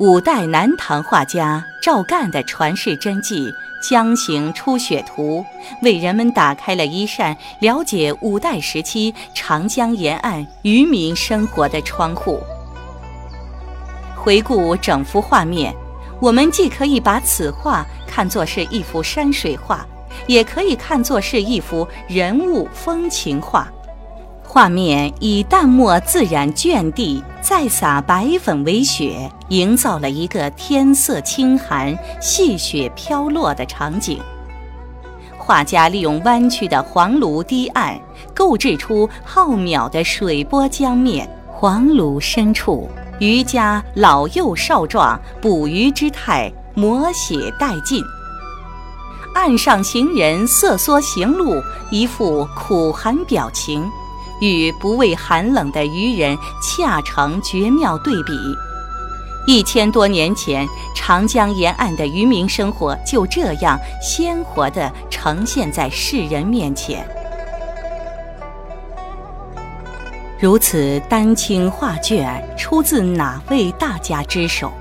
五代南唐画家赵干的传世真迹《江行初雪图》，为人们打开了一扇了解五代时期长江沿岸渔民生活的窗户。回顾整幅画面，我们既可以把此画看作是一幅山水画，也可以看作是一幅人物风情画。画面以淡墨自染卷地，再撒白粉为雪，营造了一个天色清寒、细雪飘落的场景。画家利用弯曲的黄芦堤岸，构置出浩渺的水波江面。黄芦深处，渔家老幼少壮捕鱼之态，摹写殆尽。岸上行人瑟缩行路，一副苦寒表情。与不畏寒冷的渔人恰成绝妙对比。一千多年前，长江沿岸的渔民生活就这样鲜活地呈现在世人面前。如此丹青画卷出自哪位大家之手？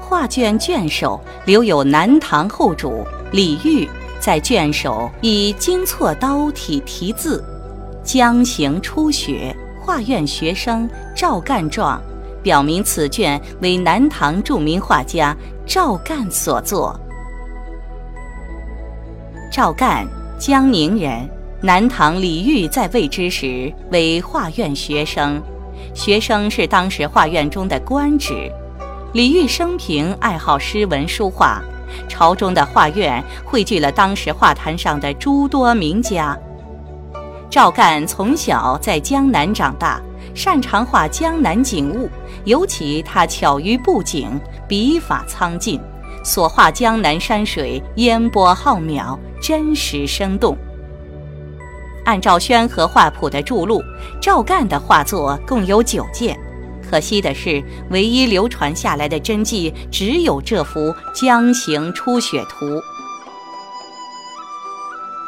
画卷卷首留有南唐后主李煜在卷首以金错刀体题字。江行初雪，画院学生赵干状，表明此卷为南唐著名画家赵干所作。赵干，江宁人，南唐李煜在位之时为画院学生，学生是当时画院中的官职。李煜生平爱好诗文书画，朝中的画院汇聚了当时画坛上的诸多名家。赵干从小在江南长大，擅长画江南景物，尤其他巧于布景，笔法苍劲，所画江南山水烟波浩渺，真实生动。按照宣和画谱的著录，赵干的画作共有九件，可惜的是，唯一流传下来的真迹只有这幅《江行初雪图》。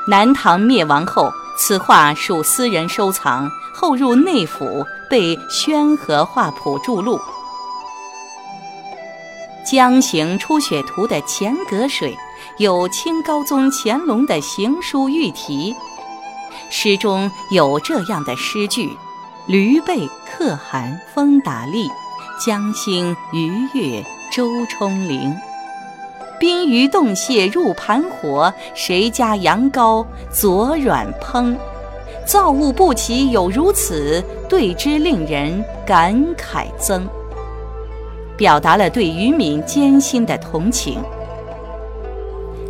南唐灭亡后。此画属私人收藏，后入内府，被宣和画谱注录。《江行初雪图》的前隔水有清高宗乾隆的行书御题，诗中有这样的诗句：“驴背可汗风打笠，江心鱼跃舟冲凌。”冰鱼冻蟹入盘火，谁家羊羔左软烹？造物不齐有如此，对之令人感慨增。表达了对渔民艰辛的同情。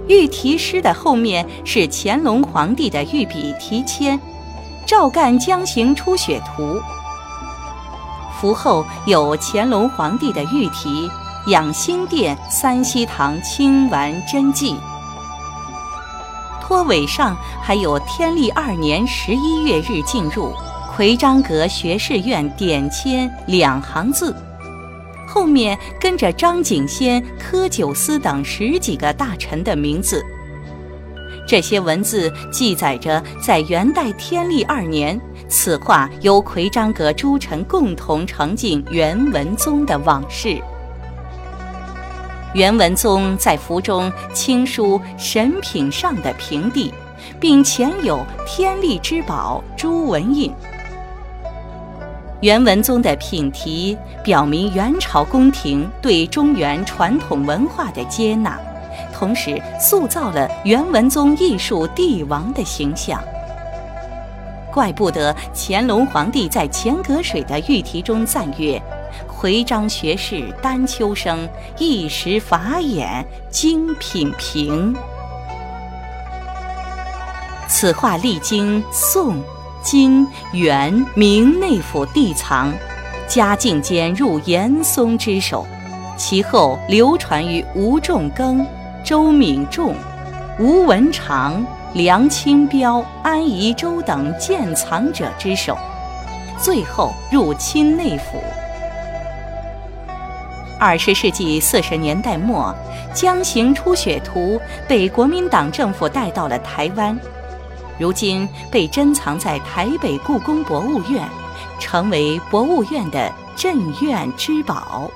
御题诗的后面是乾隆皇帝的御笔题签：“赵干江行初雪图。”符后有乾隆皇帝的御题。养心殿三希堂清玩真迹，托尾上还有天历二年十一月日进入奎章阁学士院点签两行字，后面跟着张景先、柯九思等十几个大臣的名字。这些文字记载着在元代天历二年，此画由奎章阁诸臣共同呈进元文宗的往事。元文宗在符中亲书神品上的平地，并前有天历之宝朱文印。元文宗的品题表明元朝宫廷对中原传统文化的接纳，同时塑造了元文宗艺术帝王的形象。怪不得乾隆皇帝在钱阁水的御题中赞曰。回章学士丹丘生一时法眼精品评。此画历经宋、金、元、明内府地藏，嘉靖间入严嵩之手，其后流传于吴仲庚、周敏仲、吴文长、梁清标、安宜周等鉴藏者之手，最后入清内府。二十世纪四十年代末，《江行初雪图》被国民党政府带到了台湾，如今被珍藏在台北故宫博物院，成为博物院的镇院之宝。